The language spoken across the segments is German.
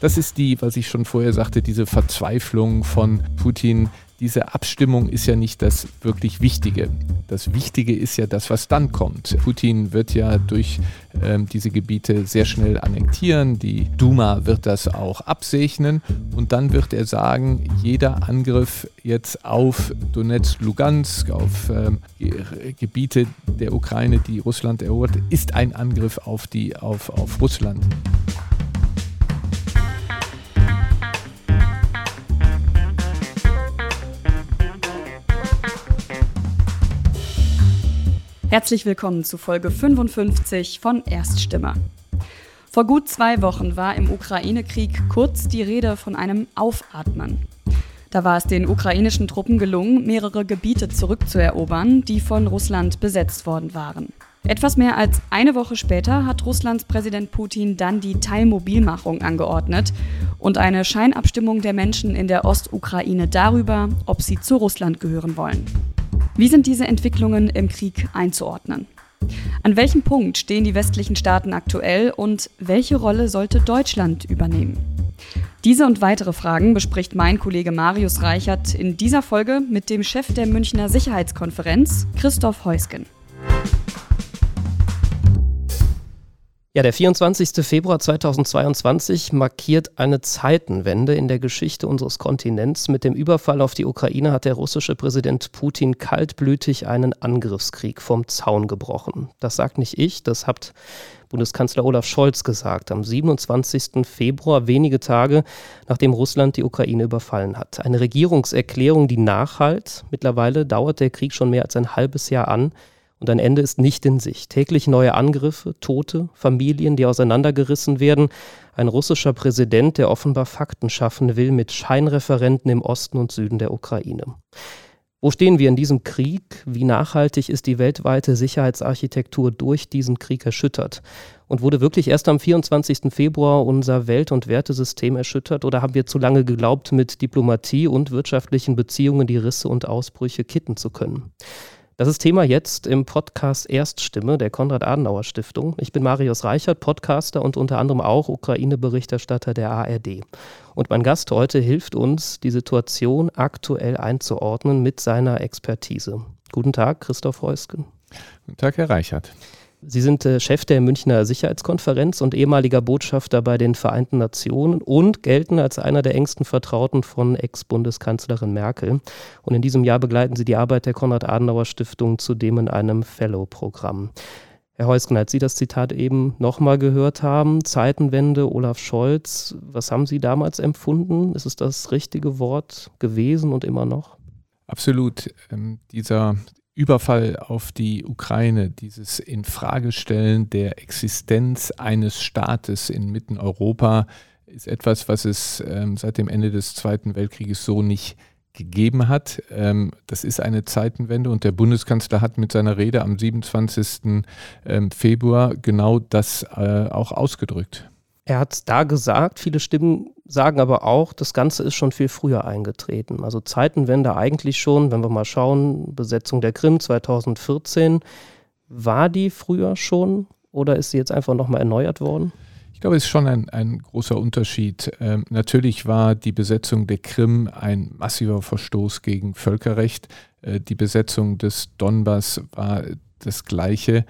Das ist die, was ich schon vorher sagte, diese Verzweiflung von Putin, diese Abstimmung ist ja nicht das wirklich Wichtige. Das Wichtige ist ja das, was dann kommt. Putin wird ja durch ähm, diese Gebiete sehr schnell annektieren. Die Duma wird das auch absegnen. Und dann wird er sagen, jeder Angriff jetzt auf Donetsk, Lugansk, auf ähm, Gebiete der Ukraine, die Russland erobert, ist ein Angriff auf, die, auf, auf Russland. Herzlich willkommen zu Folge 55 von Erststimme. Vor gut zwei Wochen war im Ukraine-Krieg kurz die Rede von einem Aufatmen. Da war es den ukrainischen Truppen gelungen, mehrere Gebiete zurückzuerobern, die von Russland besetzt worden waren. Etwas mehr als eine Woche später hat Russlands Präsident Putin dann die Teilmobilmachung angeordnet und eine Scheinabstimmung der Menschen in der Ostukraine darüber, ob sie zu Russland gehören wollen. Wie sind diese Entwicklungen im Krieg einzuordnen? An welchem Punkt stehen die westlichen Staaten aktuell und welche Rolle sollte Deutschland übernehmen? Diese und weitere Fragen bespricht mein Kollege Marius Reichert in dieser Folge mit dem Chef der Münchner Sicherheitskonferenz, Christoph Heusgen. Ja, der 24. Februar 2022 markiert eine Zeitenwende in der Geschichte unseres Kontinents. Mit dem Überfall auf die Ukraine hat der russische Präsident Putin kaltblütig einen Angriffskrieg vom Zaun gebrochen. Das sagt nicht ich, das hat Bundeskanzler Olaf Scholz gesagt am 27. Februar, wenige Tage nachdem Russland die Ukraine überfallen hat. Eine Regierungserklärung, die nachhalt. Mittlerweile dauert der Krieg schon mehr als ein halbes Jahr an. Und ein Ende ist nicht in Sicht. Täglich neue Angriffe, Tote, Familien, die auseinandergerissen werden. Ein russischer Präsident, der offenbar Fakten schaffen will mit Scheinreferenten im Osten und Süden der Ukraine. Wo stehen wir in diesem Krieg? Wie nachhaltig ist die weltweite Sicherheitsarchitektur durch diesen Krieg erschüttert? Und wurde wirklich erst am 24. Februar unser Welt- und Wertesystem erschüttert oder haben wir zu lange geglaubt, mit Diplomatie und wirtschaftlichen Beziehungen die Risse und Ausbrüche kitten zu können? Das ist Thema jetzt im Podcast Erststimme der Konrad-Adenauer-Stiftung. Ich bin Marius Reichert, Podcaster und unter anderem auch Ukraine-Berichterstatter der ARD. Und mein Gast heute hilft uns, die Situation aktuell einzuordnen mit seiner Expertise. Guten Tag, Christoph Heusken. Guten Tag, Herr Reichert. Sie sind äh, Chef der Münchner Sicherheitskonferenz und ehemaliger Botschafter bei den Vereinten Nationen und gelten als einer der engsten Vertrauten von Ex-Bundeskanzlerin Merkel. Und in diesem Jahr begleiten Sie die Arbeit der Konrad-Adenauer-Stiftung zudem in einem Fellow-Programm. Herr Heusken, als Sie das Zitat eben nochmal gehört haben, Zeitenwende, Olaf Scholz, was haben Sie damals empfunden? Ist es das richtige Wort gewesen und immer noch? Absolut. Ähm, dieser Überfall auf die Ukraine, dieses Infragestellen der Existenz eines Staates inmitten Europa, ist etwas, was es ähm, seit dem Ende des Zweiten Weltkrieges so nicht gegeben hat. Ähm, das ist eine Zeitenwende und der Bundeskanzler hat mit seiner Rede am 27. Ähm, Februar genau das äh, auch ausgedrückt. Er hat es da gesagt, viele Stimmen sagen aber auch, das Ganze ist schon viel früher eingetreten. Also Zeitenwende eigentlich schon, wenn wir mal schauen, Besetzung der Krim 2014, war die früher schon oder ist sie jetzt einfach nochmal erneuert worden? Ich glaube, es ist schon ein, ein großer Unterschied. Ähm, natürlich war die Besetzung der Krim ein massiver Verstoß gegen Völkerrecht. Äh, die Besetzung des Donbass war das Gleiche.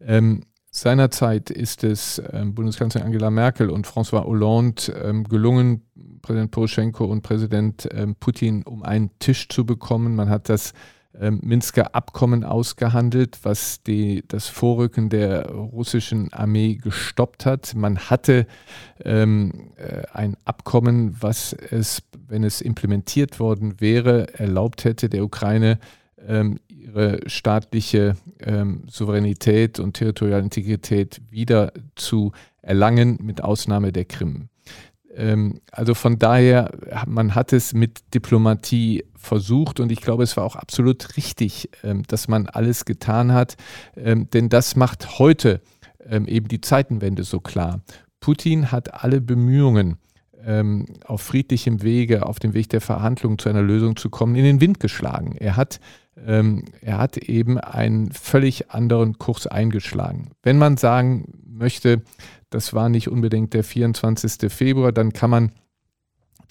Ähm, Seinerzeit ist es ähm, Bundeskanzlerin Angela Merkel und François Hollande ähm, gelungen, Präsident Poroschenko und Präsident ähm, Putin um einen Tisch zu bekommen. Man hat das Minsker Abkommen ausgehandelt, was die, das Vorrücken der russischen Armee gestoppt hat. Man hatte ähm, äh, ein Abkommen, was es, wenn es implementiert worden wäre, erlaubt hätte, der Ukraine ähm, ihre staatliche ähm, Souveränität und territoriale Integrität wieder zu erlangen, mit Ausnahme der Krim. Ähm, also von daher, man hat es mit Diplomatie versucht und ich glaube, es war auch absolut richtig, ähm, dass man alles getan hat, ähm, denn das macht heute ähm, eben die Zeitenwende so klar. Putin hat alle Bemühungen, ähm, auf friedlichem Wege, auf dem Weg der Verhandlungen zu einer Lösung zu kommen, in den Wind geschlagen. Er hat ähm, er hat eben einen völlig anderen Kurs eingeschlagen. Wenn man sagen möchte, das war nicht unbedingt der 24. Februar, dann kann man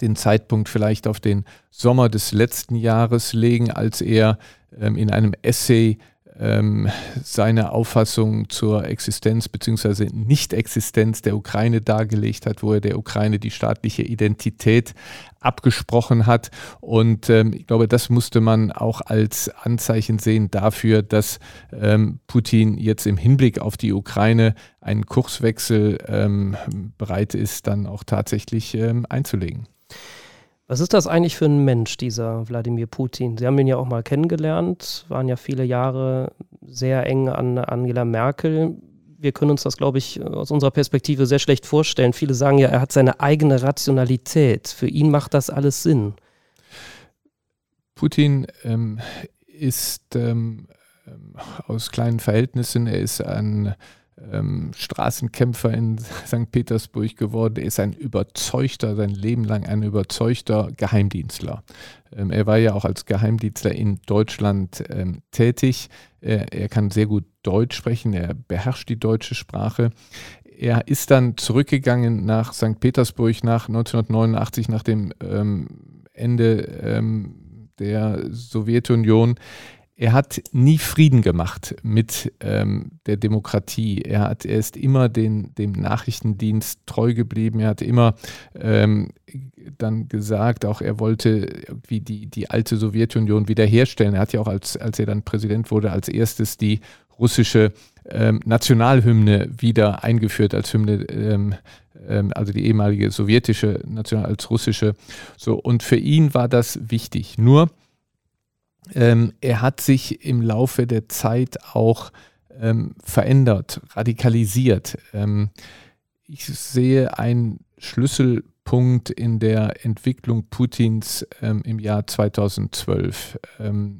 den Zeitpunkt vielleicht auf den Sommer des letzten Jahres legen, als er ähm, in einem Essay ähm, seine Auffassung zur Existenz bzw. Nicht-Existenz der Ukraine dargelegt hat, wo er der Ukraine die staatliche Identität abgesprochen hat. Und ähm, ich glaube, das musste man auch als Anzeichen sehen dafür, dass ähm, Putin jetzt im Hinblick auf die Ukraine einen Kurswechsel ähm, bereit ist, dann auch tatsächlich ähm, einzulegen. Was ist das eigentlich für ein Mensch, dieser Wladimir Putin? Sie haben ihn ja auch mal kennengelernt, waren ja viele Jahre sehr eng an Angela Merkel. Wir können uns das, glaube ich, aus unserer Perspektive sehr schlecht vorstellen. Viele sagen ja, er hat seine eigene Rationalität. Für ihn macht das alles Sinn. Putin ähm, ist ähm, aus kleinen Verhältnissen, er ist ein ähm, Straßenkämpfer in St. Petersburg geworden. Er ist ein überzeugter, sein Leben lang ein überzeugter Geheimdienstler. Ähm, er war ja auch als Geheimdienstler in Deutschland ähm, tätig. Er, kann sehr gut Deutsch sprechen, er beherrscht die deutsche Sprache. Er ist dann zurückgegangen nach St. Petersburg nach 1989, nach dem Ende der Sowjetunion er hat nie Frieden gemacht mit ähm, der Demokratie. Er, hat, er ist immer den, dem Nachrichtendienst treu geblieben. Er hat immer ähm, dann gesagt, auch er wollte irgendwie die, die alte Sowjetunion wiederherstellen. Er hat ja auch, als, als er dann Präsident wurde, als erstes die russische ähm, Nationalhymne wieder eingeführt als Hymne, ähm, ähm, also die ehemalige sowjetische National als russische. So, und für ihn war das wichtig. Nur ähm, er hat sich im Laufe der Zeit auch ähm, verändert, radikalisiert. Ähm, ich sehe einen Schlüsselpunkt in der Entwicklung Putins ähm, im Jahr 2012. Ähm,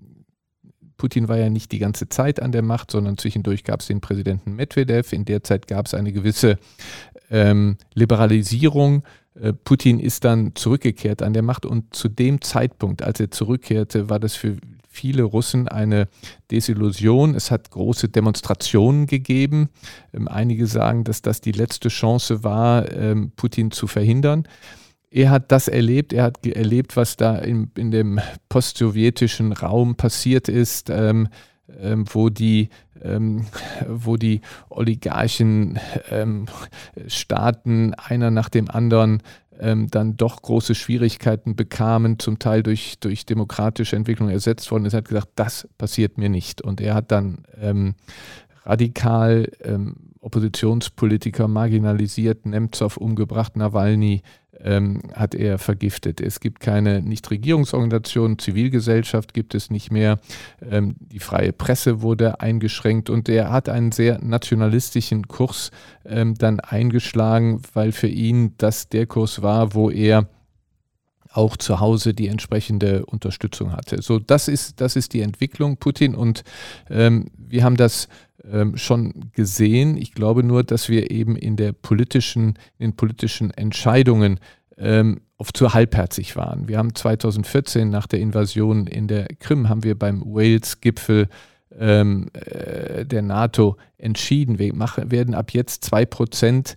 Putin war ja nicht die ganze Zeit an der Macht, sondern zwischendurch gab es den Präsidenten Medvedev. In der Zeit gab es eine gewisse ähm, Liberalisierung Putin ist dann zurückgekehrt an der Macht und zu dem Zeitpunkt, als er zurückkehrte, war das für viele Russen eine Desillusion. Es hat große Demonstrationen gegeben. Ähm, einige sagen, dass das die letzte Chance war, ähm, Putin zu verhindern. Er hat das erlebt, er hat erlebt, was da in, in dem postsowjetischen Raum passiert ist, ähm, ähm, wo die ähm, wo die Oligarchen ähm, Staaten einer nach dem anderen ähm, dann doch große Schwierigkeiten bekamen, zum Teil durch, durch demokratische Entwicklung ersetzt worden ist, hat gesagt, das passiert mir nicht. Und er hat dann ähm, radikal ähm, Oppositionspolitiker marginalisiert, Nemtsov umgebracht, Nawalny ähm, hat er vergiftet. Es gibt keine Nichtregierungsorganisation, Zivilgesellschaft gibt es nicht mehr, ähm, die freie Presse wurde eingeschränkt und er hat einen sehr nationalistischen Kurs ähm, dann eingeschlagen, weil für ihn das der Kurs war, wo er auch zu Hause die entsprechende Unterstützung hatte. So, das ist, das ist die Entwicklung Putin und ähm, wir haben das ähm, schon gesehen. Ich glaube nur, dass wir eben in der politischen, in den politischen Entscheidungen ähm, oft zu halbherzig waren. Wir haben 2014 nach der Invasion in der Krim haben wir beim Wales-Gipfel ähm, äh, der NATO entschieden, wir machen, werden ab jetzt zwei Prozent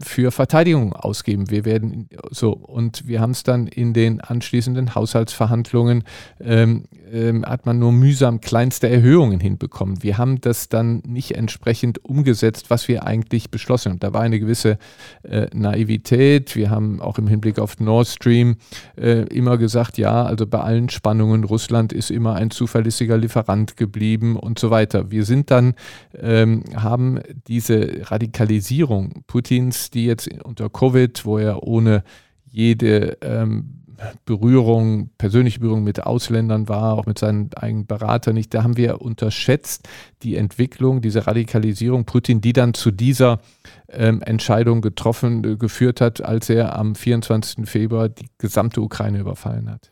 für Verteidigung ausgeben. Wir werden so und wir haben es dann in den anschließenden Haushaltsverhandlungen ähm, ähm, hat man nur mühsam kleinste Erhöhungen hinbekommen. Wir haben das dann nicht entsprechend umgesetzt, was wir eigentlich beschlossen haben. Da war eine gewisse äh, Naivität. Wir haben auch im Hinblick auf Nord Stream äh, immer gesagt, ja, also bei allen Spannungen, Russland ist immer ein zuverlässiger Lieferant geblieben und so weiter. Wir sind dann, ähm, haben diese Radikalisierung Putins, die jetzt unter Covid, wo er ohne jede ähm, Berührung, persönliche Berührung mit Ausländern war, auch mit seinen eigenen Beratern nicht. Da haben wir unterschätzt die Entwicklung, diese Radikalisierung Putin, die dann zu dieser ähm, Entscheidung getroffen, äh, geführt hat, als er am 24. Februar die gesamte Ukraine überfallen hat.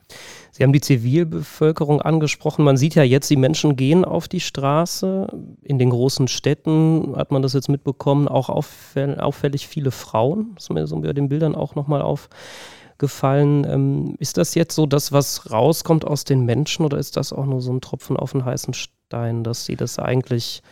Sie haben die Zivilbevölkerung angesprochen. Man sieht ja jetzt, die Menschen gehen auf die Straße. In den großen Städten hat man das jetzt mitbekommen, auch auffällig viele Frauen. Das ist mir so bei den Bildern auch nochmal auf gefallen. Ähm, ist das jetzt so das, was rauskommt aus den Menschen oder ist das auch nur so ein Tropfen auf den heißen Stein, dass sie das eigentlich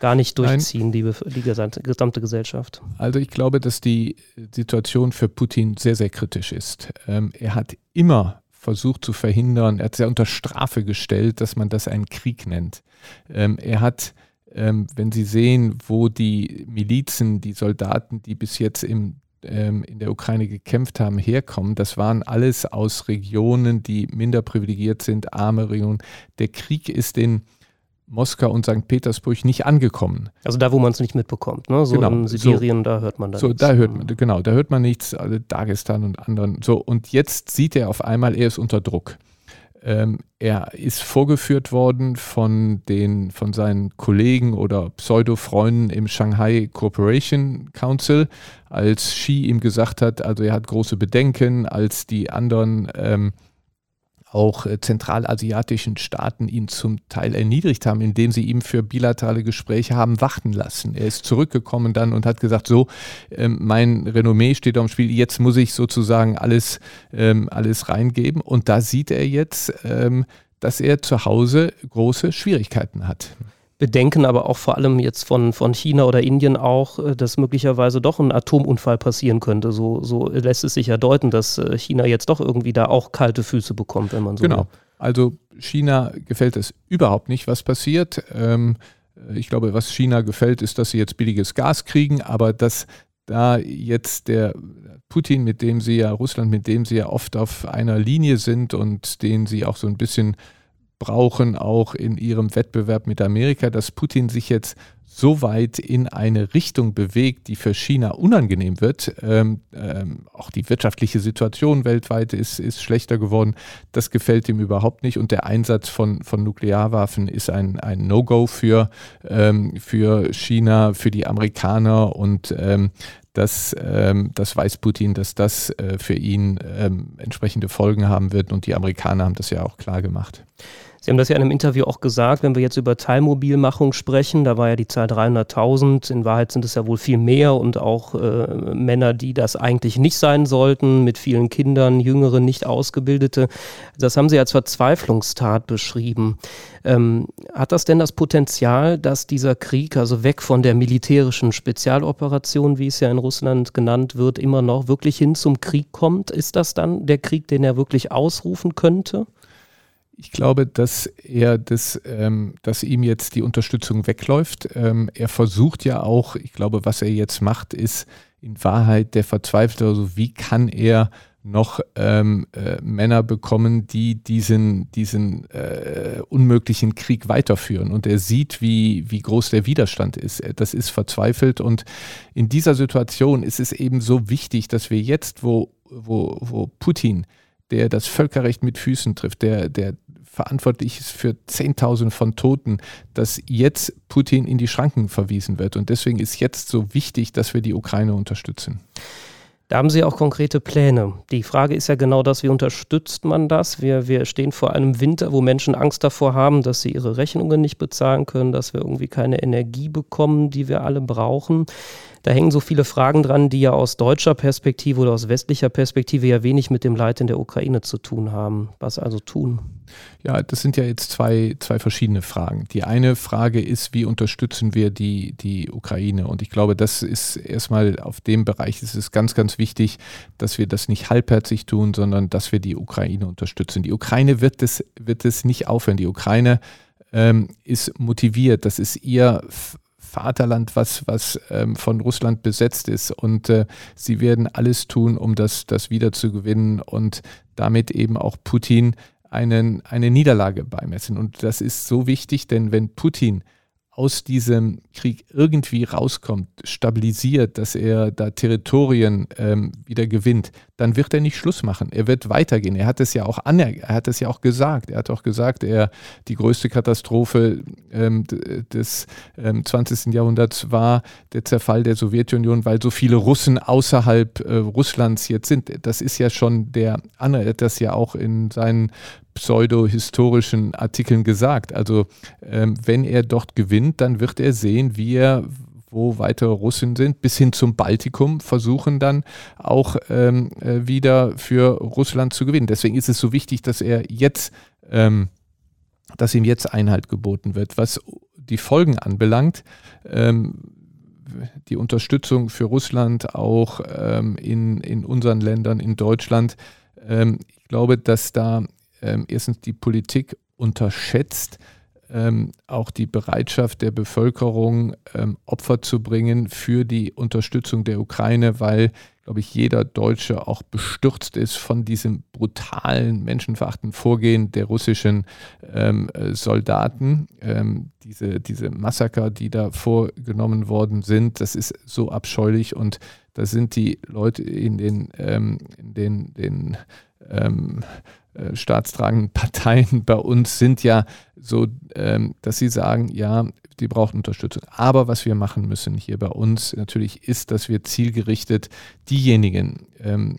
gar nicht durchziehen, die, die gesamte, Gesellschaft? Also ich glaube, dass die Situation für Putin sehr, sehr kritisch ist. Ähm, er hat immer versucht zu verhindern, er hat es ja unter Strafe gestellt, dass man das einen Krieg nennt. Ähm, er hat, ähm, wenn Sie sehen, wo die Milizen, die Soldaten, die bis jetzt im ähm, in der Ukraine gekämpft haben, herkommen, das waren alles aus Regionen, die minder privilegiert sind, arme Regionen. Der Krieg ist in Moskau und St. Petersburg nicht angekommen. Also da, wo man es nicht mitbekommt, ne? So genau. in Sibirien, so, da hört man da so, nichts. Da hört man, genau, da hört man nichts, also Dagestan und anderen. So, und jetzt sieht er auf einmal, er ist unter Druck. Ähm, er ist vorgeführt worden von, den, von seinen Kollegen oder Pseudo-Freunden im Shanghai Cooperation Council, als Xi ihm gesagt hat, also er hat große Bedenken, als die anderen ähm, auch äh, zentralasiatischen Staaten ihn zum Teil erniedrigt haben, indem sie ihm für bilaterale Gespräche haben warten lassen. Er ist zurückgekommen dann und hat gesagt, so, ähm, mein Renommee steht auf dem Spiel, jetzt muss ich sozusagen alles, ähm, alles reingeben. Und da sieht er jetzt, ähm, dass er zu Hause große Schwierigkeiten hat. Bedenken aber auch vor allem jetzt von, von China oder Indien auch, äh, dass möglicherweise doch ein Atomunfall passieren könnte. So, so lässt es sich ja deuten, dass äh, China jetzt doch irgendwie da auch kalte Füße bekommt, wenn man so Genau. Will. Also China gefällt es überhaupt nicht, was passiert. Ähm, ich glaube, was China gefällt, ist, dass sie jetzt billiges Gas kriegen, aber dass da jetzt der Putin, mit dem sie ja, Russland, mit dem sie ja oft auf einer Linie sind und den sie auch so ein bisschen brauchen, auch in ihrem Wettbewerb mit Amerika, dass Putin sich jetzt so weit in eine Richtung bewegt, die für China unangenehm wird. Ähm, ähm, auch die wirtschaftliche Situation weltweit ist, ist schlechter geworden. Das gefällt ihm überhaupt nicht. Und der Einsatz von, von Nuklearwaffen ist ein, ein No-Go für, ähm, für China, für die Amerikaner. Und ähm, das, ähm, das weiß Putin, dass das äh, für ihn ähm, entsprechende Folgen haben wird. Und die Amerikaner haben das ja auch klar gemacht. Sie haben das ja in einem Interview auch gesagt, wenn wir jetzt über Teilmobilmachung sprechen, da war ja die Zahl 300.000, in Wahrheit sind es ja wohl viel mehr und auch äh, Männer, die das eigentlich nicht sein sollten, mit vielen Kindern, jüngere, nicht ausgebildete. Das haben Sie als Verzweiflungstat beschrieben. Ähm, hat das denn das Potenzial, dass dieser Krieg, also weg von der militärischen Spezialoperation, wie es ja in Russland genannt wird, immer noch wirklich hin zum Krieg kommt? Ist das dann der Krieg, den er wirklich ausrufen könnte? Ich glaube, dass er das, ähm, dass ihm jetzt die Unterstützung wegläuft. Ähm, er versucht ja auch, ich glaube, was er jetzt macht, ist in Wahrheit der Verzweifelte, also wie kann er noch ähm, äh, Männer bekommen, die diesen, diesen äh, unmöglichen Krieg weiterführen. Und er sieht, wie, wie groß der Widerstand ist. Das ist verzweifelt. Und in dieser Situation ist es eben so wichtig, dass wir jetzt, wo, wo, wo Putin der das Völkerrecht mit Füßen trifft, der, der verantwortlich ist für Zehntausende von Toten, dass jetzt Putin in die Schranken verwiesen wird. Und deswegen ist jetzt so wichtig, dass wir die Ukraine unterstützen. Da haben Sie auch konkrete Pläne. Die Frage ist ja genau das, wie unterstützt man das? Wir, wir stehen vor einem Winter, wo Menschen Angst davor haben, dass sie ihre Rechnungen nicht bezahlen können, dass wir irgendwie keine Energie bekommen, die wir alle brauchen. Da hängen so viele Fragen dran, die ja aus deutscher Perspektive oder aus westlicher Perspektive ja wenig mit dem Leid in der Ukraine zu tun haben. Was also tun? Ja, das sind ja jetzt zwei, zwei verschiedene Fragen. Die eine Frage ist, wie unterstützen wir die, die Ukraine? Und ich glaube, das ist erstmal auf dem Bereich ist es ganz, ganz wichtig, dass wir das nicht halbherzig tun, sondern dass wir die Ukraine unterstützen. Die Ukraine wird es, wird nicht aufhören. Die Ukraine ähm, ist motiviert. Das ist ihr Vaterland, was, was ähm, von Russland besetzt ist. Und äh, sie werden alles tun, um das, das wieder zu gewinnen und damit eben auch Putin einen, eine Niederlage beimessen. Und das ist so wichtig, denn wenn Putin aus diesem Krieg irgendwie rauskommt, stabilisiert, dass er da Territorien ähm, wieder gewinnt, dann wird er nicht Schluss machen. Er wird weitergehen. Er hat es ja auch aner er hat es ja auch gesagt. Er hat auch gesagt, er die größte Katastrophe ähm, des ähm, 20. Jahrhunderts war der Zerfall der Sowjetunion, weil so viele Russen außerhalb äh, Russlands jetzt sind. Das ist ja schon der andere, er hat das ja auch in seinen pseudo-historischen Artikeln gesagt. Also ähm, wenn er dort gewinnt, dann wird er sehen, wie er wo weitere Russen sind, bis hin zum Baltikum, versuchen dann auch ähm, äh, wieder für Russland zu gewinnen. Deswegen ist es so wichtig, dass er jetzt, ähm, dass ihm jetzt Einhalt geboten wird. Was die Folgen anbelangt, ähm, die Unterstützung für Russland auch ähm, in, in unseren Ländern, in Deutschland, ähm, ich glaube, dass da ähm, erstens die Politik unterschätzt, ähm, auch die Bereitschaft der Bevölkerung, ähm, Opfer zu bringen für die Unterstützung der Ukraine, weil, glaube ich, jeder Deutsche auch bestürzt ist von diesem brutalen, menschenverachtenden Vorgehen der russischen ähm, äh, Soldaten. Ähm, diese, diese Massaker, die da vorgenommen worden sind, das ist so abscheulich und da sind die Leute in den, ähm, in den, den ähm, äh, staatstragenden Parteien bei uns sind ja so, ähm, dass sie sagen, ja, die brauchen Unterstützung. Aber was wir machen müssen hier bei uns natürlich ist, dass wir zielgerichtet diejenigen ähm,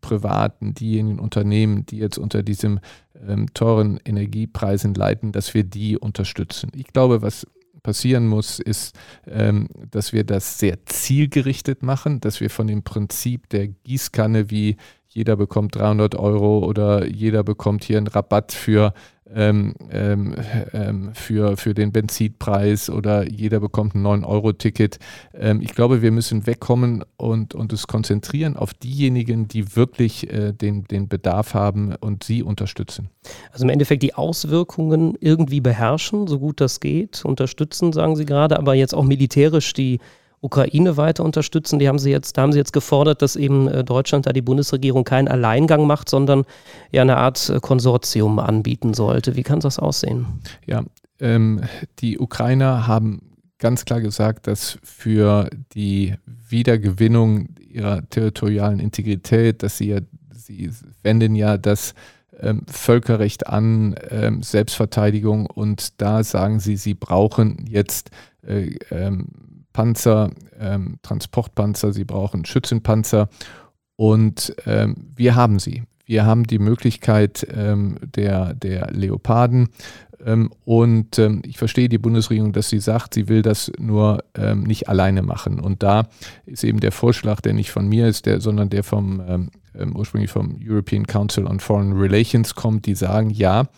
Privaten, diejenigen Unternehmen, die jetzt unter diesem ähm, teuren Energiepreisen leiden, dass wir die unterstützen. Ich glaube, was passieren muss, ist, ähm, dass wir das sehr zielgerichtet machen, dass wir von dem Prinzip der Gießkanne wie jeder bekommt 300 Euro oder jeder bekommt hier einen Rabatt für, ähm, ähm, ähm, für, für den Benzinpreis oder jeder bekommt ein 9-Euro-Ticket. Ähm, ich glaube, wir müssen wegkommen und, es konzentrieren auf diejenigen, die wirklich äh, den, den Bedarf haben und sie unterstützen. Also im Endeffekt die Auswirkungen irgendwie beherrschen, so gut das geht, unterstützen, sagen Sie gerade, aber jetzt auch militärisch die Ukraine weiter unterstützen. Die haben sie jetzt, da haben sie jetzt gefordert, dass eben äh, Deutschland da die Bundesregierung keinen Alleingang macht, sondern ja eine Art äh, Konsortium anbieten sollte. Wie kann das aussehen? Ja, ähm, die Ukrainer haben ganz klar gesagt, dass für die Wiedergewinnung ihrer territorialen Integrität, dass sie ja, sie wenden ja das ähm, Völkerrecht an, ähm, Selbstverteidigung und da sagen sie, sie brauchen jetzt äh, ähm, Panzer, ähm, Transportpanzer, sie brauchen Schützenpanzer und ähm, wir haben sie. Wir haben die Möglichkeit ähm, der, der Leoparden und ähm, ich verstehe die Bundesregierung, dass sie sagt, sie will das nur ähm, nicht alleine machen. Und da ist eben der Vorschlag, der nicht von mir ist, der, sondern der vom ursprünglich vom European Council on Foreign Relations kommt, die sagen, ja,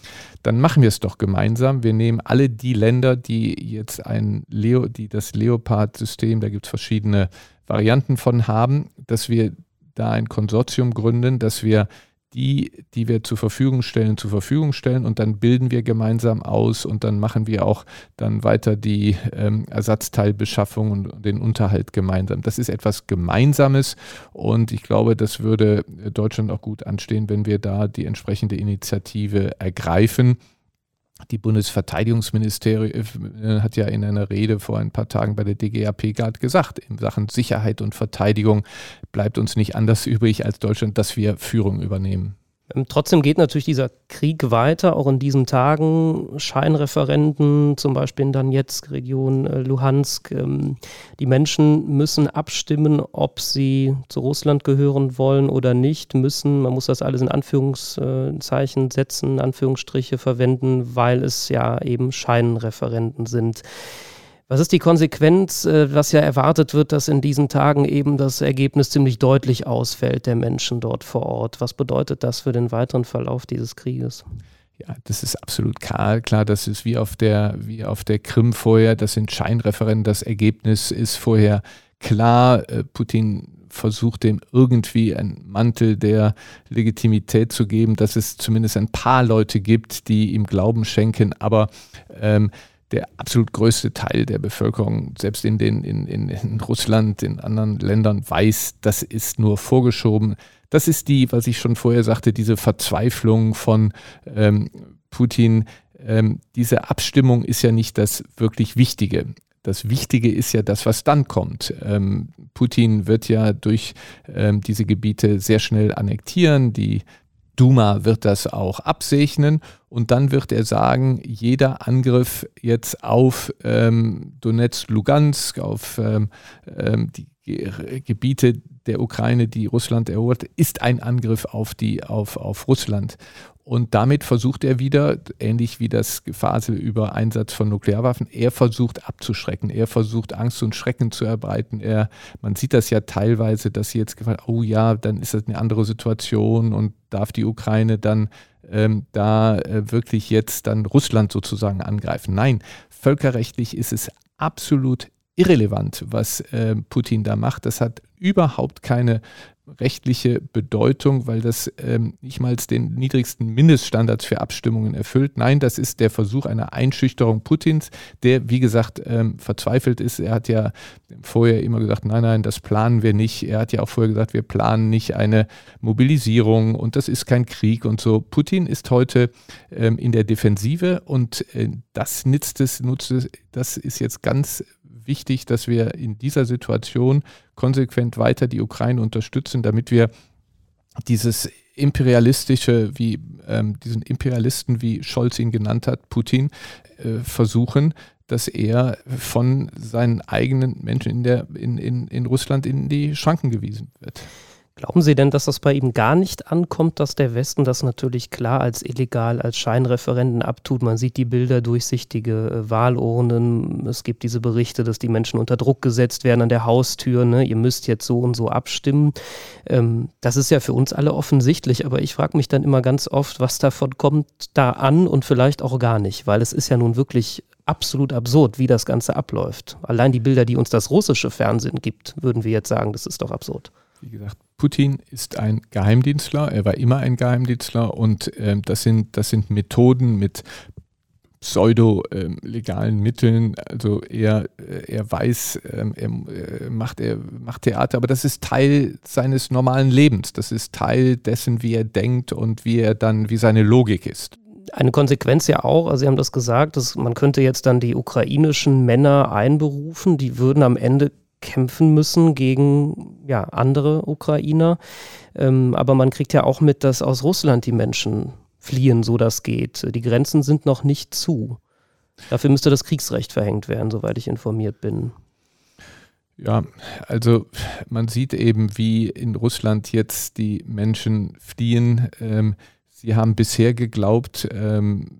dann machen wir es doch gemeinsam. Wir nehmen alle die Länder, die jetzt ein Leo, die das Leopard-System, da gibt es verschiedene Varianten von haben, dass wir da ein Konsortium gründen, dass wir die, die wir zur Verfügung stellen, zur Verfügung stellen und dann bilden wir gemeinsam aus und dann machen wir auch dann weiter die ähm, Ersatzteilbeschaffung und den Unterhalt gemeinsam. Das ist etwas Gemeinsames und ich glaube, das würde Deutschland auch gut anstehen, wenn wir da die entsprechende Initiative ergreifen. Die Bundesverteidigungsministerium äh, hat ja in einer Rede vor ein paar Tagen bei der DGAP gerade gesagt, in Sachen Sicherheit und Verteidigung bleibt uns nicht anders übrig als Deutschland, dass wir Führung übernehmen. Ähm, trotzdem geht natürlich dieser Krieg weiter, auch in diesen Tagen. Scheinreferenten, zum Beispiel in Donetsk-Region, äh, Luhansk. Ähm, die Menschen müssen abstimmen, ob sie zu Russland gehören wollen oder nicht. Müssen, man muss das alles in Anführungszeichen setzen, Anführungsstriche verwenden, weil es ja eben Scheinreferenten sind. Was ist die Konsequenz, äh, was ja erwartet wird, dass in diesen Tagen eben das Ergebnis ziemlich deutlich ausfällt der Menschen dort vor Ort? Was bedeutet das für den weiteren Verlauf dieses Krieges? Ja, das ist absolut klar. Klar, das ist wie auf der, wie auf der Krim vorher. Das sind Scheinreferenten. Das Ergebnis ist vorher klar. Äh, Putin versucht dem irgendwie einen Mantel der Legitimität zu geben, dass es zumindest ein paar Leute gibt, die ihm Glauben schenken. Aber ähm, der absolut größte Teil der Bevölkerung, selbst in, den, in, in, in, Russland, in anderen Ländern, weiß, das ist nur vorgeschoben. Das ist die, was ich schon vorher sagte, diese Verzweiflung von ähm, Putin. Ähm, diese Abstimmung ist ja nicht das wirklich Wichtige. Das Wichtige ist ja das, was dann kommt. Ähm, Putin wird ja durch ähm, diese Gebiete sehr schnell annektieren. Die Duma wird das auch absegnen und dann wird er sagen, jeder Angriff jetzt auf ähm, Donetsk, Lugansk, auf ähm, ähm die Gebiete der Ukraine, die Russland erobert, ist ein Angriff auf, die, auf, auf Russland. Und damit versucht er wieder, ähnlich wie das Gefasel über Einsatz von Nuklearwaffen, er versucht abzuschrecken, er versucht Angst und Schrecken zu erbreiten. Er, man sieht das ja teilweise, dass sie jetzt gefragt, oh ja, dann ist das eine andere Situation und darf die Ukraine dann ähm, da äh, wirklich jetzt dann Russland sozusagen angreifen. Nein, völkerrechtlich ist es absolut irrelevant, was äh, Putin da macht. Das hat überhaupt keine rechtliche Bedeutung, weil das ähm, nicht mal den niedrigsten Mindeststandards für Abstimmungen erfüllt. Nein, das ist der Versuch einer Einschüchterung Putins, der, wie gesagt, ähm, verzweifelt ist. Er hat ja vorher immer gesagt, nein, nein, das planen wir nicht. Er hat ja auch vorher gesagt, wir planen nicht eine Mobilisierung und das ist kein Krieg und so. Putin ist heute ähm, in der Defensive und äh, das nutzt es, nutzt es, das ist jetzt ganz wichtig, dass wir in dieser Situation konsequent weiter die Ukraine unterstützen, damit wir dieses imperialistische, wie ähm, diesen Imperialisten, wie Scholz ihn genannt hat, Putin, äh, versuchen, dass er von seinen eigenen Menschen in, der, in, in, in Russland in die Schranken gewiesen wird. Glauben Sie denn, dass das bei ihm gar nicht ankommt, dass der Westen das natürlich klar als illegal, als Scheinreferenden abtut? Man sieht die Bilder, durchsichtige äh, Wahlurnen. Es gibt diese Berichte, dass die Menschen unter Druck gesetzt werden an der Haustür. Ne? Ihr müsst jetzt so und so abstimmen. Ähm, das ist ja für uns alle offensichtlich, aber ich frage mich dann immer ganz oft, was davon kommt da an und vielleicht auch gar nicht, weil es ist ja nun wirklich absolut absurd, wie das Ganze abläuft. Allein die Bilder, die uns das russische Fernsehen gibt, würden wir jetzt sagen, das ist doch absurd. Wie gesagt, Putin ist ein Geheimdienstler, er war immer ein Geheimdienstler und äh, das, sind, das sind Methoden mit pseudo-legalen ähm, Mitteln. Also er, äh, er weiß, ähm, er, äh, macht, er macht Theater, aber das ist Teil seines normalen Lebens. Das ist Teil dessen, wie er denkt und wie er dann, wie seine Logik ist eine Konsequenz ja auch, also Sie haben das gesagt, dass man könnte jetzt dann die ukrainischen Männer einberufen, die würden am Ende kämpfen müssen gegen ja, andere Ukrainer. Ähm, aber man kriegt ja auch mit, dass aus Russland die Menschen fliehen, so das geht. Die Grenzen sind noch nicht zu. Dafür müsste das Kriegsrecht verhängt werden, soweit ich informiert bin. Ja, also man sieht eben, wie in Russland jetzt die Menschen fliehen. Ähm, sie haben bisher geglaubt, ähm, äh,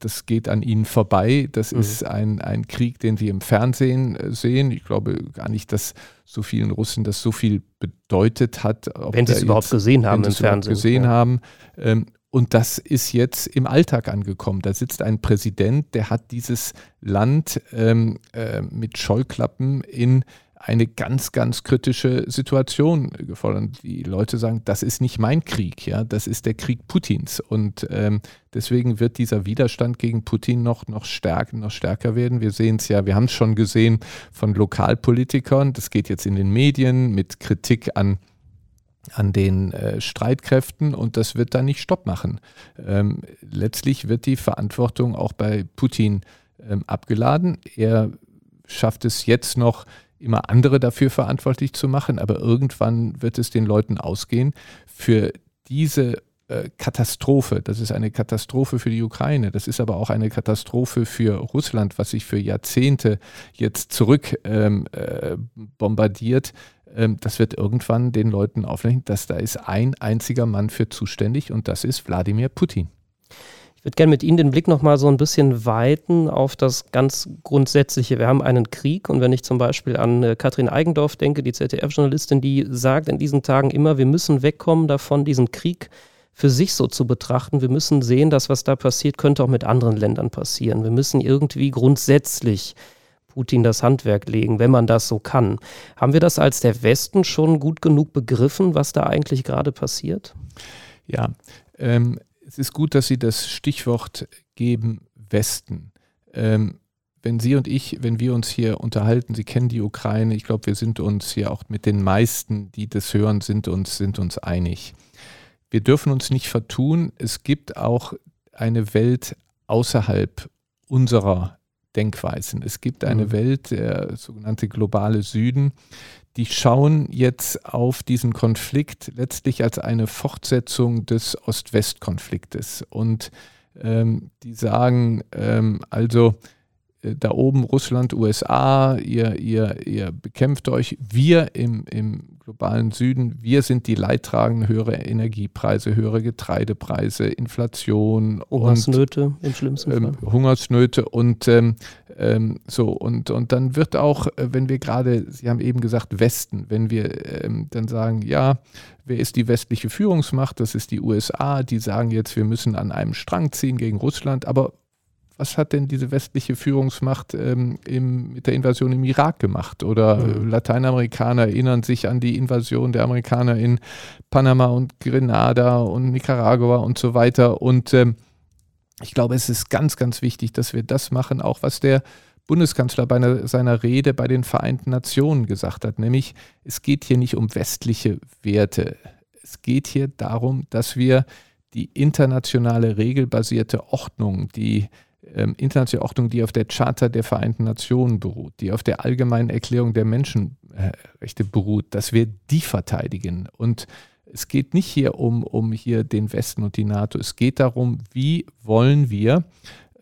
das geht an ihnen vorbei. Das mhm. ist ein, ein Krieg, den sie im Fernsehen äh, sehen. Ich glaube gar nicht, dass so vielen Russen das so viel bedeutet hat. Wenn sie es überhaupt gesehen haben im Fernsehen. Gesehen ja. haben. Ähm, und das ist jetzt im Alltag angekommen. Da sitzt ein Präsident, der hat dieses Land ähm, äh, mit Scheuklappen in eine ganz, ganz kritische Situation gefordert. Die Leute sagen, das ist nicht mein Krieg, ja, das ist der Krieg Putins. Und ähm, deswegen wird dieser Widerstand gegen Putin noch, noch, stärker, noch stärker werden. Wir sehen es ja, wir haben es schon gesehen von Lokalpolitikern, das geht jetzt in den Medien mit Kritik an an den äh, Streitkräften und das wird da nicht Stopp machen. Ähm, letztlich wird die Verantwortung auch bei Putin ähm, abgeladen. Er schafft es jetzt noch, immer andere dafür verantwortlich zu machen, aber irgendwann wird es den Leuten ausgehen. Für diese äh, Katastrophe, das ist eine Katastrophe für die Ukraine, das ist aber auch eine Katastrophe für Russland, was sich für Jahrzehnte jetzt zurück ähm, äh, bombardiert. Ähm, das wird irgendwann den Leuten auflenken, dass da ist ein einziger Mann für zuständig und das ist Wladimir Putin. Ich würde gerne mit Ihnen den Blick nochmal so ein bisschen weiten auf das ganz Grundsätzliche. Wir haben einen Krieg und wenn ich zum Beispiel an äh, Katrin Eigendorf denke, die ZDF-Journalistin, die sagt in diesen Tagen immer, wir müssen wegkommen davon, diesen Krieg für sich so zu betrachten. Wir müssen sehen, dass was da passiert, könnte auch mit anderen Ländern passieren. Wir müssen irgendwie grundsätzlich Putin das Handwerk legen, wenn man das so kann. Haben wir das als der Westen schon gut genug begriffen, was da eigentlich gerade passiert? Ja, ähm, es ist gut, dass Sie das Stichwort geben, Westen. Ähm, wenn Sie und ich, wenn wir uns hier unterhalten, Sie kennen die Ukraine, ich glaube, wir sind uns hier auch mit den meisten, die das hören, sind uns, sind uns einig. Wir dürfen uns nicht vertun, es gibt auch eine Welt außerhalb unserer Denkweisen. Es gibt eine mhm. Welt, der sogenannte globale Süden, die schauen jetzt auf diesen Konflikt letztlich als eine Fortsetzung des Ost-West-Konfliktes. Und ähm, die sagen, ähm, also da oben Russland, USA, ihr, ihr, ihr bekämpft euch, wir im, im globalen Süden. Wir sind die Leidtragenden, höhere Energiepreise, höhere Getreidepreise, Inflation. Hungersnöte und, im schlimmsten ähm, Fall. Hungersnöte und ähm, ähm, so und, und dann wird auch, äh, wenn wir gerade, Sie haben eben gesagt Westen, wenn wir ähm, dann sagen, ja, wer ist die westliche Führungsmacht? Das ist die USA, die sagen jetzt, wir müssen an einem Strang ziehen gegen Russland, aber was hat denn diese westliche Führungsmacht ähm, im, mit der Invasion im Irak gemacht? Oder mhm. Lateinamerikaner erinnern sich an die Invasion der Amerikaner in Panama und Grenada und Nicaragua und so weiter. Und ähm, ich glaube, es ist ganz, ganz wichtig, dass wir das machen, auch was der Bundeskanzler bei einer, seiner Rede bei den Vereinten Nationen gesagt hat, nämlich es geht hier nicht um westliche Werte. Es geht hier darum, dass wir die internationale regelbasierte Ordnung, die ähm, internationale Ordnung, die auf der Charta der Vereinten Nationen beruht, die auf der allgemeinen Erklärung der Menschenrechte beruht, dass wir die verteidigen. Und es geht nicht hier um, um hier den Westen und die NATO. Es geht darum, wie wollen wir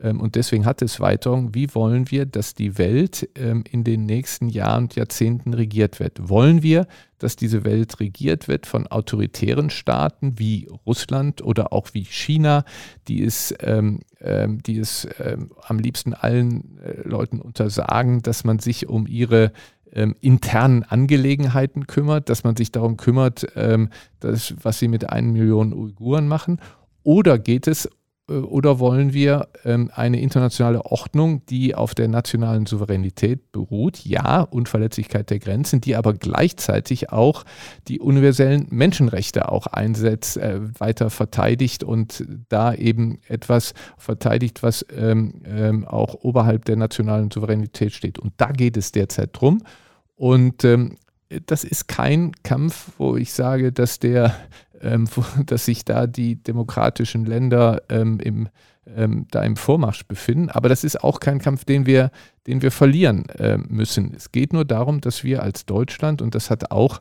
ähm, und deswegen hat es Weiterung. Wie wollen wir, dass die Welt ähm, in den nächsten Jahren und Jahrzehnten regiert wird? Wollen wir, dass diese Welt regiert wird von autoritären Staaten wie Russland oder auch wie China, die es, ähm, die es am liebsten allen äh, Leuten untersagen, dass man sich um ihre internen Angelegenheiten kümmert, dass man sich darum kümmert, dass, was sie mit einer Million Uiguren machen? Oder geht es oder wollen wir ähm, eine internationale Ordnung, die auf der nationalen Souveränität beruht? Ja, Unverletzlichkeit der Grenzen, die aber gleichzeitig auch die universellen Menschenrechte auch einsetzt, äh, weiter verteidigt und da eben etwas verteidigt, was ähm, ähm, auch oberhalb der nationalen Souveränität steht. Und da geht es derzeit drum. Und ähm, das ist kein Kampf, wo ich sage, dass der ähm, wo, dass sich da die demokratischen Länder ähm, im, ähm, da im Vormarsch befinden. Aber das ist auch kein Kampf, den wir, den wir verlieren äh, müssen. Es geht nur darum, dass wir als Deutschland, und das hat auch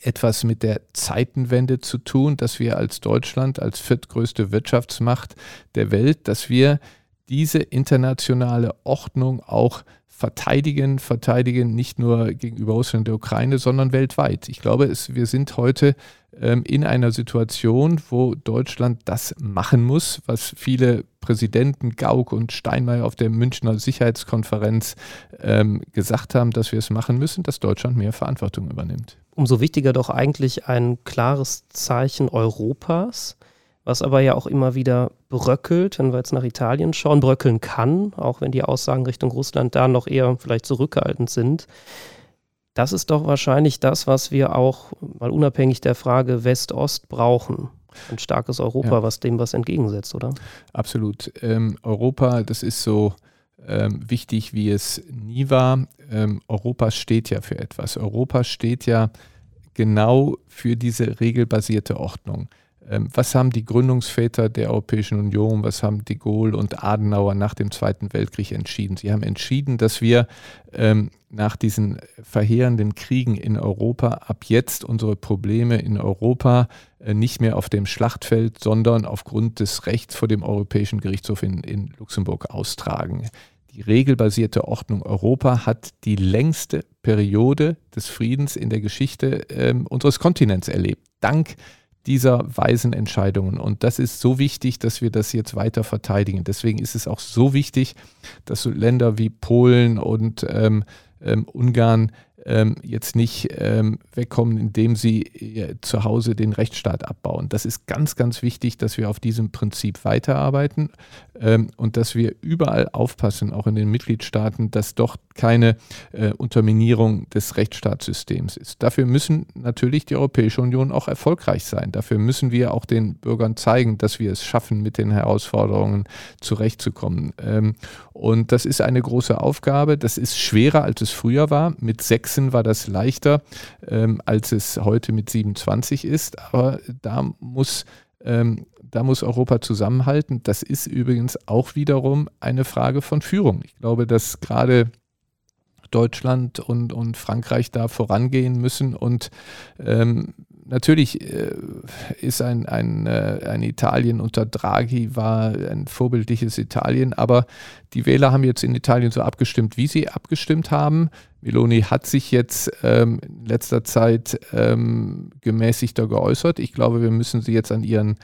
etwas mit der Zeitenwende zu tun, dass wir als Deutschland, als viertgrößte Wirtschaftsmacht der Welt, dass wir diese internationale Ordnung auch verteidigen, verteidigen, nicht nur gegenüber Russland und der Ukraine, sondern weltweit. Ich glaube, es, wir sind heute ähm, in einer Situation, wo Deutschland das machen muss, was viele Präsidenten Gauck und Steinmeier auf der Münchner Sicherheitskonferenz ähm, gesagt haben, dass wir es machen müssen, dass Deutschland mehr Verantwortung übernimmt. Umso wichtiger doch eigentlich ein klares Zeichen Europas, was aber ja auch immer wieder bröckelt, wenn wir jetzt nach Italien schauen, bröckeln kann, auch wenn die Aussagen Richtung Russland da noch eher vielleicht zurückhaltend sind. Das ist doch wahrscheinlich das, was wir auch mal unabhängig der Frage West-Ost brauchen. Ein starkes Europa, ja. was dem was entgegensetzt, oder? Absolut. Ähm, Europa, das ist so ähm, wichtig, wie es nie war. Ähm, Europa steht ja für etwas. Europa steht ja genau für diese regelbasierte Ordnung. Ähm, was haben die Gründungsväter der Europäischen Union, was haben de Gaulle und Adenauer nach dem Zweiten Weltkrieg entschieden? Sie haben entschieden, dass wir ähm, nach diesen verheerenden Kriegen in Europa ab jetzt unsere Probleme in Europa äh, nicht mehr auf dem Schlachtfeld, sondern aufgrund des Rechts vor dem Europäischen Gerichtshof in, in Luxemburg austragen. Die regelbasierte Ordnung Europa hat die längste Periode des Friedens in der Geschichte äh, unseres Kontinents erlebt. Dank dieser weisen Entscheidungen. Und das ist so wichtig, dass wir das jetzt weiter verteidigen. Deswegen ist es auch so wichtig, dass so Länder wie Polen und ähm, ähm, Ungarn ähm, jetzt nicht ähm, wegkommen, indem sie äh, zu Hause den Rechtsstaat abbauen. Das ist ganz, ganz wichtig, dass wir auf diesem Prinzip weiterarbeiten ähm, und dass wir überall aufpassen, auch in den Mitgliedstaaten, dass doch keine äh, Unterminierung des Rechtsstaatssystems ist. Dafür müssen natürlich die Europäische Union auch erfolgreich sein. Dafür müssen wir auch den Bürgern zeigen, dass wir es schaffen, mit den Herausforderungen zurechtzukommen. Ähm, und das ist eine große Aufgabe. Das ist schwerer, als es früher war. Mit sechsen war das leichter, ähm, als es heute mit 27 ist. Aber da muss ähm, da muss Europa zusammenhalten. Das ist übrigens auch wiederum eine Frage von Führung. Ich glaube, dass gerade Deutschland und, und Frankreich da vorangehen müssen und ähm, natürlich äh, ist ein, ein, äh, ein Italien unter Draghi war ein vorbildliches Italien, aber die Wähler haben jetzt in Italien so abgestimmt, wie sie abgestimmt haben. Meloni hat sich jetzt ähm, in letzter Zeit ähm, gemäßigter geäußert. Ich glaube, wir müssen sie jetzt an ihren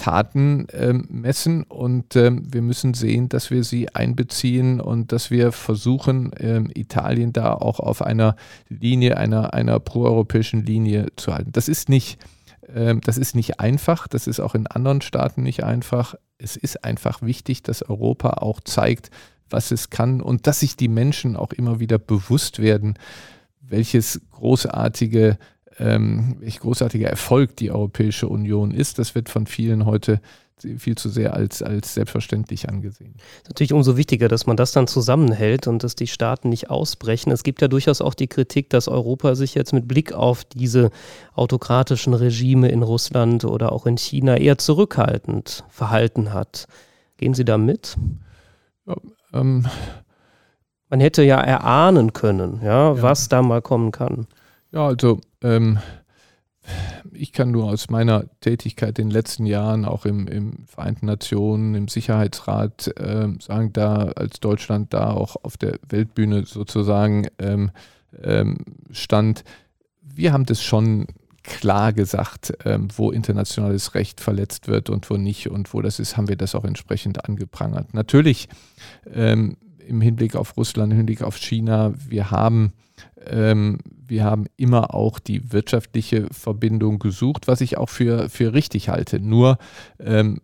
Taten ähm, messen und ähm, wir müssen sehen, dass wir sie einbeziehen und dass wir versuchen, ähm, Italien da auch auf einer Linie, einer, einer proeuropäischen Linie zu halten. Das ist nicht, ähm, das ist nicht einfach, das ist auch in anderen Staaten nicht einfach. Es ist einfach wichtig, dass Europa auch zeigt, was es kann und dass sich die Menschen auch immer wieder bewusst werden, welches großartige ähm, welch großartiger Erfolg die Europäische Union ist. Das wird von vielen heute viel zu sehr als, als selbstverständlich angesehen. Natürlich umso wichtiger, dass man das dann zusammenhält und dass die Staaten nicht ausbrechen. Es gibt ja durchaus auch die Kritik, dass Europa sich jetzt mit Blick auf diese autokratischen Regime in Russland oder auch in China eher zurückhaltend verhalten hat. Gehen Sie da mit? Ja, ähm, man hätte ja erahnen können, ja, ja, was da mal kommen kann. Ja, also ähm, ich kann nur aus meiner Tätigkeit in den letzten Jahren, auch im, im Vereinten Nationen, im Sicherheitsrat, äh, sagen, da als Deutschland da auch auf der Weltbühne sozusagen ähm, ähm, stand, wir haben das schon klar gesagt, ähm, wo internationales Recht verletzt wird und wo nicht und wo das ist, haben wir das auch entsprechend angeprangert. Natürlich ähm, im Hinblick auf Russland, im Hinblick auf China, wir haben ähm, wir haben immer auch die wirtschaftliche Verbindung gesucht, was ich auch für, für richtig halte. Nur, ähm,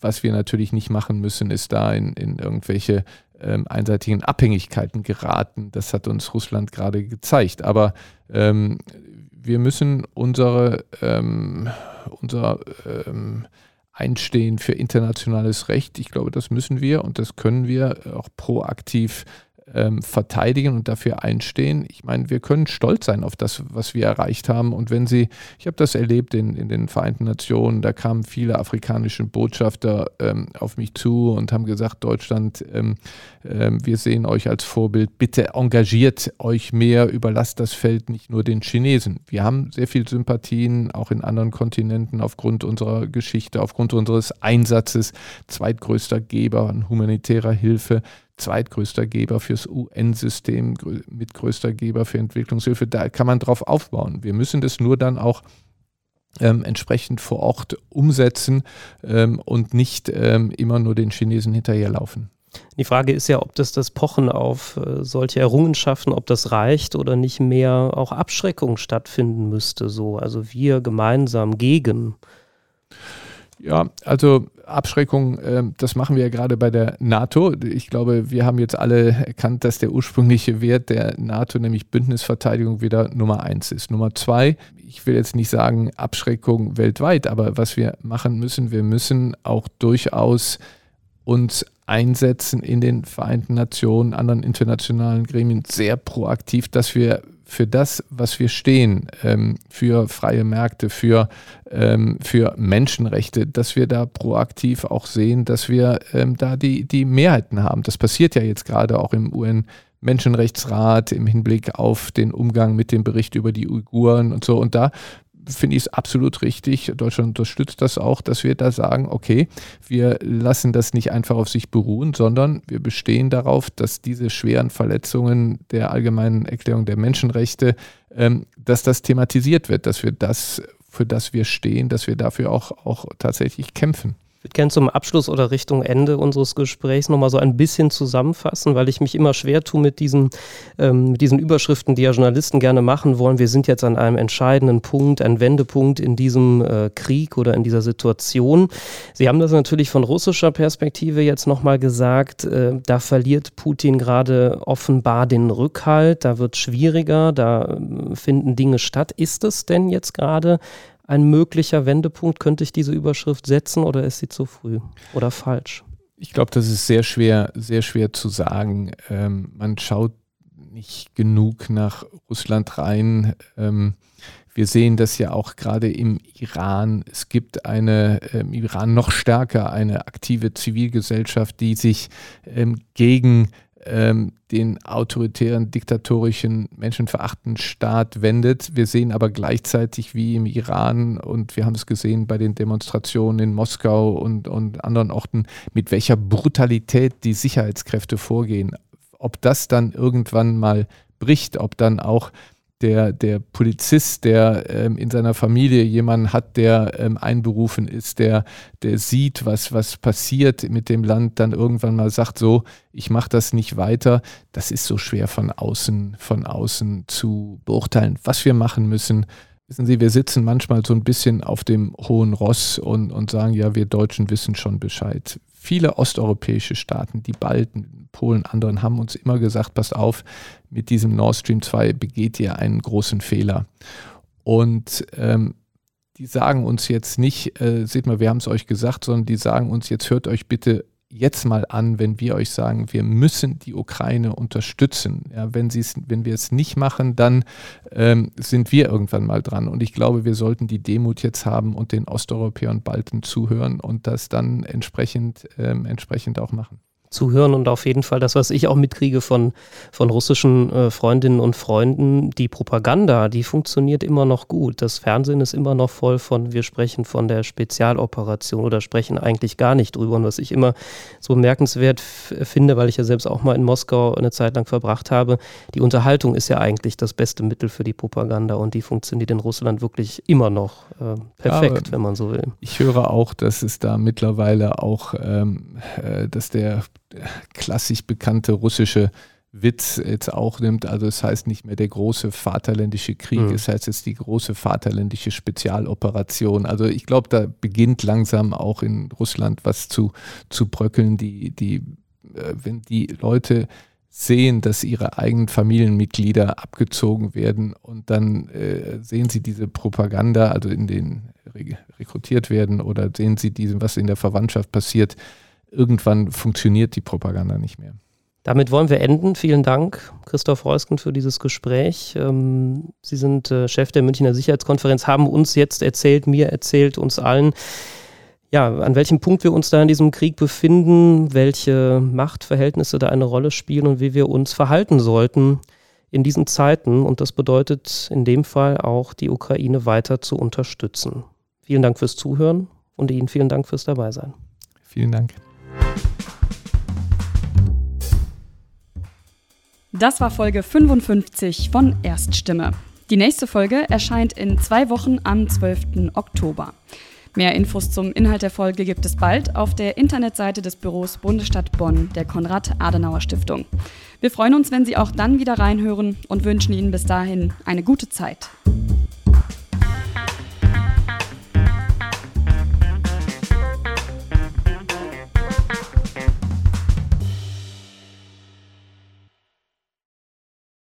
was wir natürlich nicht machen müssen, ist da in, in irgendwelche ähm, einseitigen Abhängigkeiten geraten. Das hat uns Russland gerade gezeigt. Aber ähm, wir müssen unsere, ähm, unser ähm, Einstehen für internationales Recht, ich glaube, das müssen wir und das können wir auch proaktiv ähm, verteidigen und dafür einstehen. Ich meine, wir können stolz sein auf das, was wir erreicht haben. Und wenn Sie, ich habe das erlebt in, in den Vereinten Nationen, da kamen viele afrikanische Botschafter ähm, auf mich zu und haben gesagt, Deutschland, ähm, ähm wir sehen euch als Vorbild, bitte engagiert euch mehr, überlasst das Feld nicht nur den Chinesen. Wir haben sehr viel Sympathien, auch in anderen Kontinenten, aufgrund unserer Geschichte, aufgrund unseres Einsatzes, zweitgrößter Geber an humanitärer Hilfe zweitgrößter Geber fürs UN-System, mitgrößter Geber für Entwicklungshilfe. Da kann man drauf aufbauen. Wir müssen das nur dann auch ähm, entsprechend vor Ort umsetzen ähm, und nicht ähm, immer nur den Chinesen hinterherlaufen. Die Frage ist ja, ob das das Pochen auf äh, solche Errungenschaften, ob das reicht oder nicht mehr auch Abschreckung stattfinden müsste. So, also wir gemeinsam gegen. Ja, also Abschreckung, äh, das machen wir ja gerade bei der NATO. Ich glaube, wir haben jetzt alle erkannt, dass der ursprüngliche Wert der NATO, nämlich Bündnisverteidigung, wieder Nummer eins ist. Nummer zwei, ich will jetzt nicht sagen Abschreckung weltweit, aber was wir machen müssen, wir müssen auch durchaus uns einsetzen in den Vereinten Nationen, anderen internationalen Gremien sehr proaktiv, dass wir für das, was wir stehen, ähm, für freie Märkte, für, ähm, für Menschenrechte, dass wir da proaktiv auch sehen, dass wir ähm, da die, die Mehrheiten haben. Das passiert ja jetzt gerade auch im UN. Menschenrechtsrat im Hinblick auf den Umgang mit dem Bericht über die Uiguren und so. Und da finde ich es absolut richtig. Deutschland unterstützt das auch, dass wir da sagen, okay, wir lassen das nicht einfach auf sich beruhen, sondern wir bestehen darauf, dass diese schweren Verletzungen der allgemeinen Erklärung der Menschenrechte, ähm, dass das thematisiert wird, dass wir das, für das wir stehen, dass wir dafür auch, auch tatsächlich kämpfen würde gerne zum Abschluss oder Richtung Ende unseres Gesprächs nochmal so ein bisschen zusammenfassen, weil ich mich immer schwer tue mit diesen, ähm, mit diesen Überschriften, die ja Journalisten gerne machen wollen. Wir sind jetzt an einem entscheidenden Punkt, ein Wendepunkt in diesem äh, Krieg oder in dieser Situation. Sie haben das natürlich von russischer Perspektive jetzt nochmal gesagt. Äh, da verliert Putin gerade offenbar den Rückhalt. Da wird schwieriger, da äh, finden Dinge statt. Ist es denn jetzt gerade ein möglicher Wendepunkt? Könnte ich diese Überschrift setzen oder ist sie zu früh oder falsch? Ich glaube, das ist sehr schwer, sehr schwer zu sagen. Ähm, man schaut nicht genug nach Russland rein. Ähm, wir sehen das ja auch gerade im Iran. Es gibt eine im Iran noch stärker eine aktive Zivilgesellschaft, die sich ähm, gegen ähm, den autoritären, diktatorischen, menschenverachtenden Staat wendet. Wir sehen aber gleichzeitig, wie im Iran und wir haben es gesehen bei den Demonstrationen in Moskau und, und anderen Orten, mit welcher Brutalität die Sicherheitskräfte vorgehen. Ob das dann irgendwann mal bricht, ob dann auch der, der Polizist, der ähm, in seiner Familie jemanden hat, der ähm, einberufen ist, der, der sieht, was, was passiert mit dem Land, dann irgendwann mal sagt, so, ich mache das nicht weiter, das ist so schwer von außen, von außen zu beurteilen, was wir machen müssen. Wissen Sie, wir sitzen manchmal so ein bisschen auf dem hohen Ross und, und sagen, ja, wir Deutschen wissen schon Bescheid. Viele osteuropäische Staaten, die Balten, Polen, anderen haben uns immer gesagt, passt auf, mit diesem Nord Stream 2 begeht ihr einen großen Fehler. Und ähm, die sagen uns jetzt nicht, äh, seht mal, wir haben es euch gesagt, sondern die sagen uns, jetzt hört euch bitte jetzt mal an, wenn wir euch sagen, wir müssen die Ukraine unterstützen. Ja, wenn, wenn wir es nicht machen, dann ähm, sind wir irgendwann mal dran. Und ich glaube, wir sollten die Demut jetzt haben und den Osteuropäern Balten zuhören und das dann entsprechend, ähm, entsprechend auch machen zuhören und auf jeden Fall das, was ich auch mitkriege von, von russischen äh, Freundinnen und Freunden, die Propaganda, die funktioniert immer noch gut. Das Fernsehen ist immer noch voll von, wir sprechen von der Spezialoperation oder sprechen eigentlich gar nicht drüber. Und was ich immer so bemerkenswert finde, weil ich ja selbst auch mal in Moskau eine Zeit lang verbracht habe, die Unterhaltung ist ja eigentlich das beste Mittel für die Propaganda und die funktioniert in Russland wirklich immer noch äh, perfekt, ja, wenn man so will. Ich höre auch, dass es da mittlerweile auch, ähm, äh, dass der klassisch bekannte russische Witz jetzt auch nimmt. Also es heißt nicht mehr der große Vaterländische Krieg, mhm. es heißt jetzt die große Vaterländische Spezialoperation. Also ich glaube, da beginnt langsam auch in Russland was zu, zu bröckeln. Die, die, äh, wenn die Leute sehen, dass ihre eigenen Familienmitglieder abgezogen werden und dann äh, sehen sie diese Propaganda, also in den rekrutiert werden oder sehen sie diesen, was in der Verwandtschaft passiert, irgendwann funktioniert die Propaganda nicht mehr. Damit wollen wir enden. Vielen Dank, Christoph Reusken, für dieses Gespräch. Ähm, Sie sind äh, Chef der Münchner Sicherheitskonferenz, haben uns jetzt erzählt, mir erzählt, uns allen, ja, an welchem Punkt wir uns da in diesem Krieg befinden, welche Machtverhältnisse da eine Rolle spielen und wie wir uns verhalten sollten in diesen Zeiten. Und das bedeutet in dem Fall auch, die Ukraine weiter zu unterstützen. Vielen Dank fürs Zuhören und Ihnen vielen Dank fürs Dabeisein. Vielen Dank. Das war Folge 55 von Erststimme. Die nächste Folge erscheint in zwei Wochen am 12. Oktober. Mehr Infos zum Inhalt der Folge gibt es bald auf der Internetseite des Büros Bundesstadt Bonn der Konrad-Adenauer-Stiftung. Wir freuen uns, wenn Sie auch dann wieder reinhören und wünschen Ihnen bis dahin eine gute Zeit.